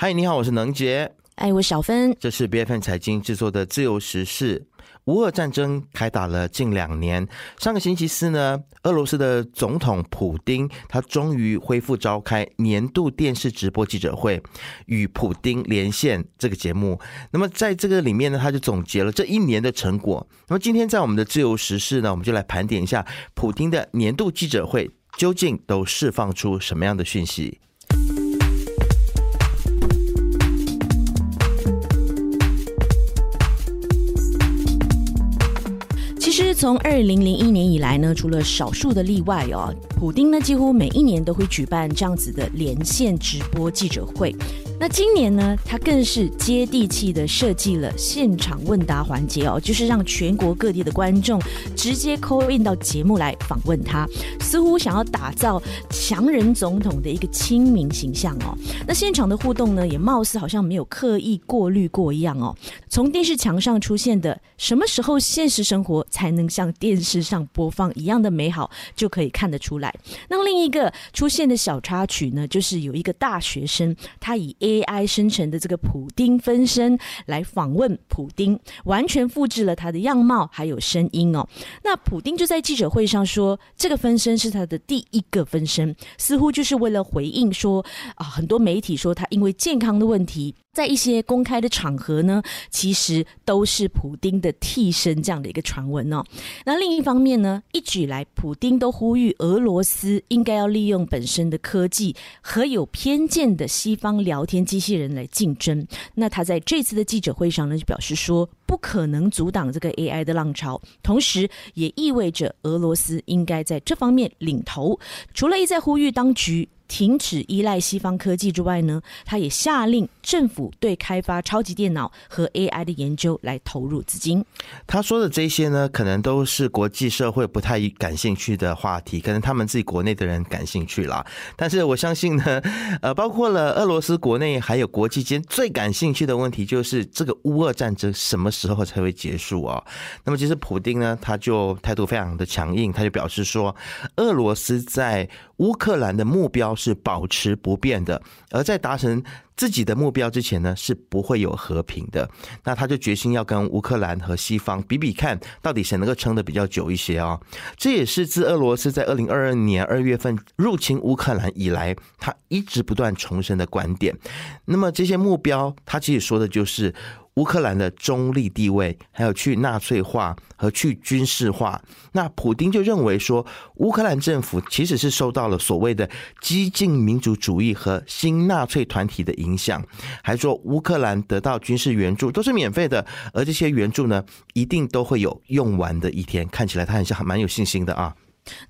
嗨，你好，我是能杰。哎，我小芬。这是 B F N 财经制作的自由时事。乌俄战争开打了近两年，上个星期四呢，俄罗斯的总统普丁他终于恢复召开年度电视直播记者会，与普丁连线这个节目。那么在这个里面呢，他就总结了这一年的成果。那么今天在我们的自由时事呢，我们就来盘点一下普丁的年度记者会究竟都释放出什么样的讯息。从二零零一年以来呢，除了少数的例外哦，普丁呢几乎每一年都会举办这样子的连线直播记者会。那今年呢，他更是接地气的设计了现场问答环节哦，就是让全国各地的观众直接 call in 到节目来访问他，似乎想要打造强人总统的一个亲民形象哦。那现场的互动呢，也貌似好像没有刻意过滤过一样哦。从电视墙上出现的“什么时候现实生活才能像电视上播放一样的美好”，就可以看得出来。那另一个出现的小插曲呢，就是有一个大学生，他以 AI 生成的这个普丁分身来访问普丁，完全复制了他的样貌还有声音哦。那普丁就在记者会上说，这个分身是他的第一个分身，似乎就是为了回应说啊，很多媒体说他因为健康的问题。在一些公开的场合呢，其实都是普丁的替身这样的一个传闻哦。那另一方面呢，一直以来普丁都呼吁俄罗斯应该要利用本身的科技和有偏见的西方聊天机器人来竞争。那他在这次的记者会上呢，就表示说不可能阻挡这个 AI 的浪潮，同时也意味着俄罗斯应该在这方面领头。除了一再呼吁当局。停止依赖西方科技之外呢，他也下令政府对开发超级电脑和 AI 的研究来投入资金。他说的这些呢，可能都是国际社会不太感兴趣的话题，可能他们自己国内的人感兴趣啦。但是我相信呢，呃，包括了俄罗斯国内还有国际间最感兴趣的问题，就是这个乌俄战争什么时候才会结束啊？那么其实普丁呢，他就态度非常的强硬，他就表示说，俄罗斯在乌克兰的目标。是保持不变的，而在达成自己的目标之前呢，是不会有和平的。那他就决心要跟乌克兰和西方比比看，到底谁能够撑得比较久一些啊？这也是自俄罗斯在二零二二年二月份入侵乌克兰以来，他一直不断重申的观点。那么这些目标，他其实说的就是。乌克兰的中立地位，还有去纳粹化和去军事化，那普丁就认为说，乌克兰政府其实是受到了所谓的激进民主主义和新纳粹团体的影响，还说乌克兰得到军事援助都是免费的，而这些援助呢，一定都会有用完的一天。看起来他很像蛮有信心的啊。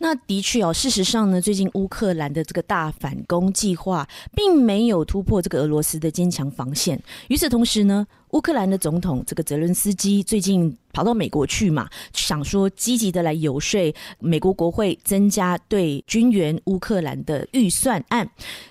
那的确哦，事实上呢，最近乌克兰的这个大反攻计划并没有突破这个俄罗斯的坚强防线。与此同时呢，乌克兰的总统这个泽伦斯基最近跑到美国去嘛，想说积极的来游说美国国会增加对军援乌克兰的预算案，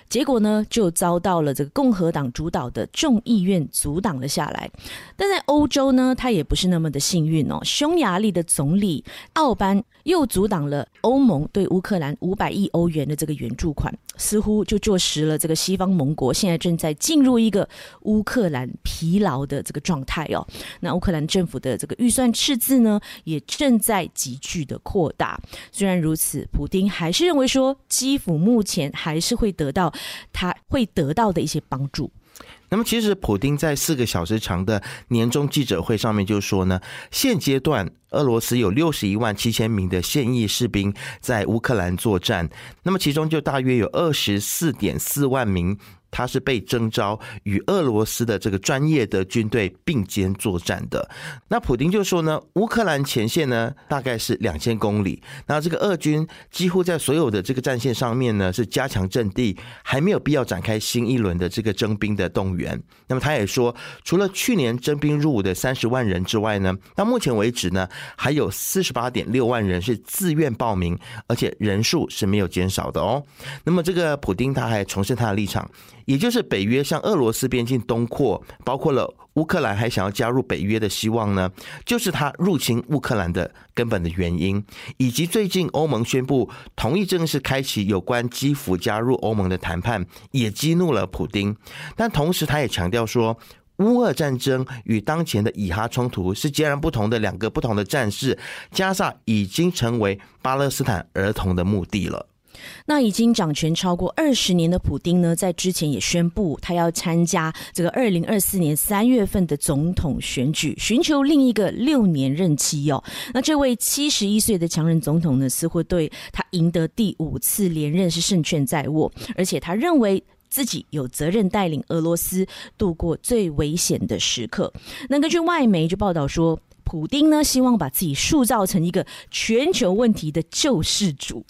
结果呢就遭到了这个共和党主导的众议院阻挡了下来。但在欧洲呢，他也不是那么的幸运哦，匈牙利的总理奥班又阻挡了欧盟对乌克兰五百亿欧元的这个援助款，似乎就坐实了这个西方盟国现在正在进入一个乌克兰疲劳。的这个状态哦，那乌克兰政府的这个预算赤字呢，也正在急剧的扩大。虽然如此，普丁还是认为说，基辅目前还是会得到他会得到的一些帮助。那么，其实普丁在四个小时长的年终记者会上面就说呢，现阶段俄罗斯有六十一万七千名的现役士兵在乌克兰作战，那么其中就大约有二十四点四万名。他是被征召与俄罗斯的这个专业的军队并肩作战的。那普丁就说呢，乌克兰前线呢大概是两千公里，那这个俄军几乎在所有的这个战线上面呢是加强阵地，还没有必要展开新一轮的这个征兵的动员。那么他也说，除了去年征兵入伍的三十万人之外呢，到目前为止呢还有四十八点六万人是自愿报名，而且人数是没有减少的哦。那么这个普丁他还重申他的立场。也就是北约向俄罗斯边境东扩，包括了乌克兰还想要加入北约的希望呢，就是他入侵乌克兰的根本的原因，以及最近欧盟宣布同意正式开启有关基辅加入欧盟的谈判，也激怒了普丁。但同时，他也强调说。乌俄战争与当前的以哈冲突是截然不同的两个不同的战事，加萨已经成为巴勒斯坦儿童的墓地了。那已经掌权超过二十年的普丁呢，在之前也宣布他要参加这个二零二四年三月份的总统选举，寻求另一个六年任期哦。那这位七十一岁的强人总统呢，似乎对他赢得第五次连任是胜券在握，而且他认为。自己有责任带领俄罗斯度过最危险的时刻。那根据外媒就报道说。普丁呢，希望把自己塑造成一个全球问题的救世主。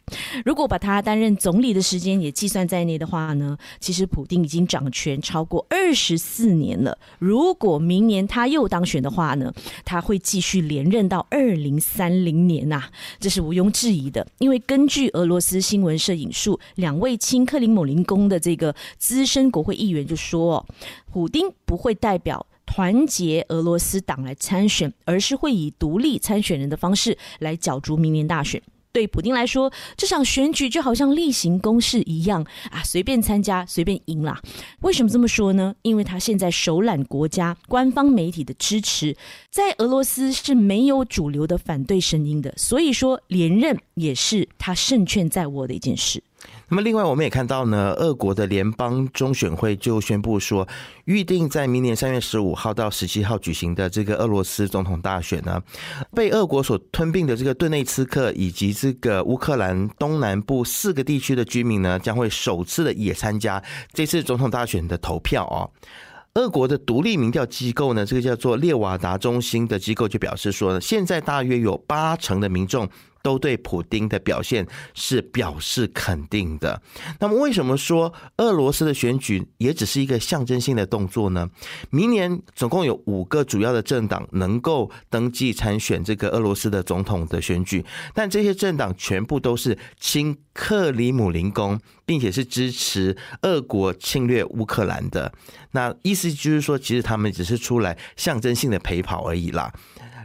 如果把他担任总理的时间也计算在内的话呢，其实普丁已经掌权超过二十四年了。如果明年他又当选的话呢，他会继续连任到二零三零年呐，这是毋庸置疑的。因为根据俄罗斯新闻社引述两位亲克林姆林宫的这个资深国会议员就说，普丁不会代表。团结俄罗斯党来参选，而是会以独立参选人的方式来角逐明年大选。对普京来说，这场选举就好像例行公事一样啊，随便参加，随便赢啦。为什么这么说呢？因为他现在手揽国家官方媒体的支持，在俄罗斯是没有主流的反对声音的，所以说连任也是他胜券在握的一件事。那么，另外我们也看到呢，俄国的联邦中选会就宣布说，预定在明年三月十五号到十七号举行的这个俄罗斯总统大选呢，被俄国所吞并的这个顿内茨克以及这个乌克兰东南部四个地区的居民呢，将会首次的也参加这次总统大选的投票哦。俄国的独立民调机构呢，这个叫做列瓦达中心的机构就表示说，现在大约有八成的民众。都对普丁的表现是表示肯定的。那么，为什么说俄罗斯的选举也只是一个象征性的动作呢？明年总共有五个主要的政党能够登记参选这个俄罗斯的总统的选举，但这些政党全部都是亲克里姆林宫，并且是支持俄国侵略乌克兰的。那意思就是说，其实他们只是出来象征性的陪跑而已啦。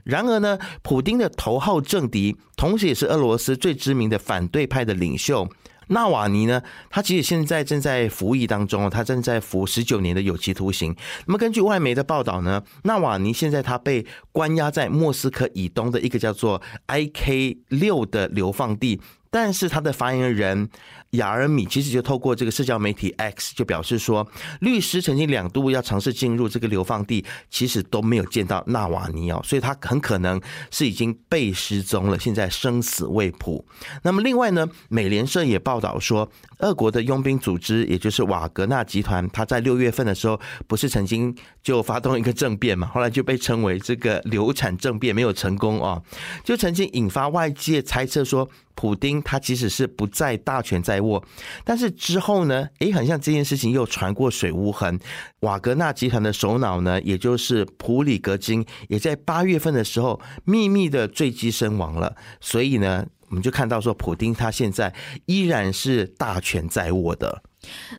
然而呢，普丁的头号政敌，同时也是俄罗斯最知名的反对派的领袖纳瓦尼呢，他其实现在正在服役当中他正在服十九年的有期徒刑。那么根据外媒的报道呢，纳瓦尼现在他被关押在莫斯科以东的一个叫做 I K 六的流放地，但是他的发言人。雅尔米其实就透过这个社交媒体 X 就表示说，律师曾经两度要尝试进入这个流放地，其实都没有见到纳瓦尼奥，所以他很可能是已经被失踪了，现在生死未卜。那么另外呢，美联社也报道说，俄国的佣兵组织，也就是瓦格纳集团，他在六月份的时候不是曾经就发动一个政变嘛，后来就被称为这个流产政变，没有成功啊，就曾经引发外界猜测说。普丁他即使是不再大权在握，但是之后呢？诶，很像这件事情又传过水无痕。瓦格纳集团的首脑呢，也就是普里格金，也在八月份的时候秘密的坠机身亡了。所以呢，我们就看到说，普丁他现在依然是大权在握的。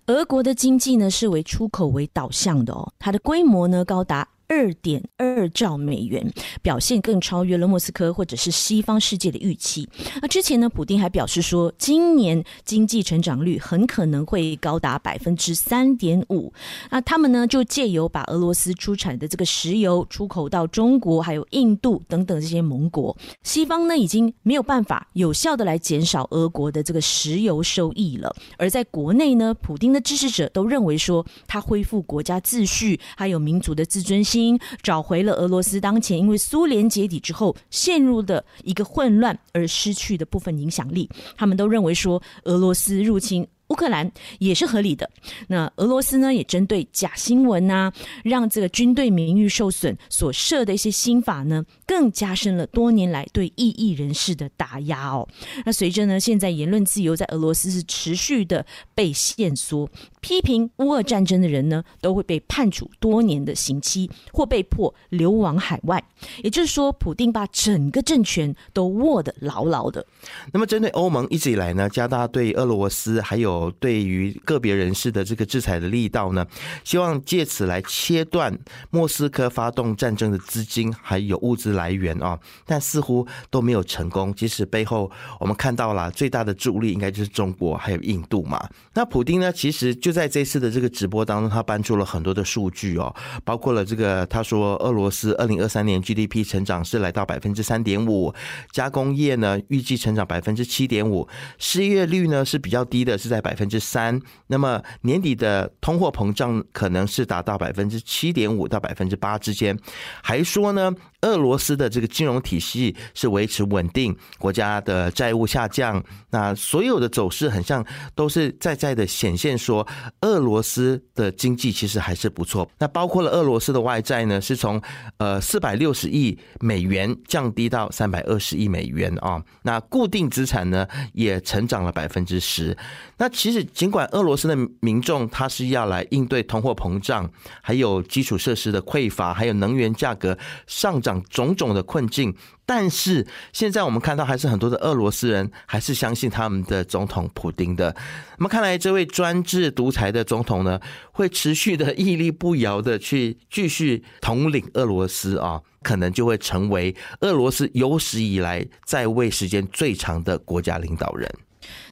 俄国的经济呢，是为出口为导向的哦，它的规模呢高达。二点二兆美元，表现更超越了莫斯科或者是西方世界的预期。那之前呢，普丁还表示说，今年经济成长率很可能会高达百分之三点五。那他们呢，就借由把俄罗斯出产的这个石油出口到中国、还有印度等等这些盟国，西方呢已经没有办法有效的来减少俄国的这个石油收益了。而在国内呢，普丁的支持者都认为说，他恢复国家秩序，还有民族的自尊心。找回了俄罗斯当前因为苏联解体之后陷入的一个混乱而失去的部分影响力，他们都认为说俄罗斯入侵。乌克兰也是合理的。那俄罗斯呢，也针对假新闻呐，让这个军队名誉受损所设的一些新法呢，更加深了多年来对异议人士的打压哦。那随着呢，现在言论自由在俄罗斯是持续的被限缩，批评乌俄战争的人呢，都会被判处多年的刑期，或被迫流亡海外。也就是说，普丁把整个政权都握得牢牢的。那么，针对欧盟一直以来呢，加大对俄罗斯还有对于个别人士的这个制裁的力道呢，希望借此来切断莫斯科发动战争的资金还有物资来源啊，但似乎都没有成功。即使背后我们看到了最大的助力，应该就是中国还有印度嘛。那普丁呢，其实就在这次的这个直播当中，他搬出了很多的数据哦，包括了这个他说俄罗斯二零二三年 GDP 成长是来到百分之三点五，加工业呢预计成长百分之七点五，失业率呢是比较低的，是在百分之三。那么年底的通货膨胀可能是达到百分之七点五到百分之八之间。还说呢，俄罗斯的这个金融体系是维持稳定，国家的债务下降，那所有的走势很像都是在在的显现说，俄罗斯的经济其实还是不错。那包括了俄罗斯的外债呢，是从呃四百六十亿美元降低到三百二十亿美元啊。那固定资产呢也成长了百分之十。那其实尽管俄罗斯的民众他是要来应对通货膨胀，还有基础设施的匮乏，还有能源价格上涨种种的困境。但是现在我们看到，还是很多的俄罗斯人还是相信他们的总统普丁的。那么看来，这位专制独才的总统呢，会持续的屹立不摇的去继续统领俄罗斯啊，可能就会成为俄罗斯有史以来在位时间最长的国家领导人。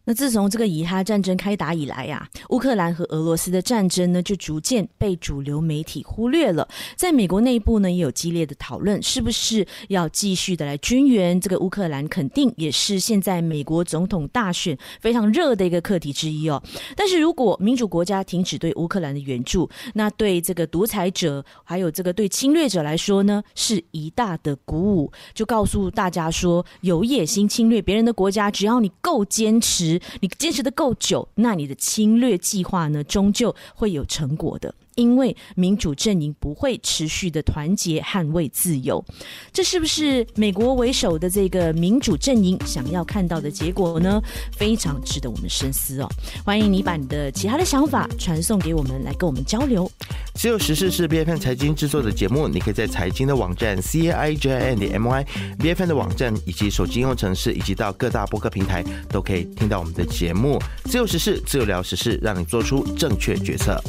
那自从这个以哈战争开打以来呀，乌克兰和俄罗斯的战争呢，就逐渐被主流媒体忽略了。在美国内部呢，也有激烈的讨论，是不是要继续的来军援这个乌克兰？肯定也是现在美国总统大选非常热的一个课题之一哦。但是如果民主国家停止对乌克兰的援助，那对这个独裁者还有这个对侵略者来说呢，是一大的鼓舞。就告诉大家说，有野心侵略别人的国家，只要你够坚持。你坚持的够久，那你的侵略计划呢，终究会有成果的。因为民主阵营不会持续的团结捍卫自由，这是不是美国为首的这个民主阵营想要看到的结果呢？非常值得我们深思哦。欢迎你把你的其他的想法传送给我们，来跟我们交流。自由时事是 B F N 财经制作的节目，你可以在财经的网站 C A I j n 的 M Y B F N 的网站，以及手机应用程式，以及到各大播客平台，都可以听到我们的节目。自由时事，自由聊时事，让你做出正确决策。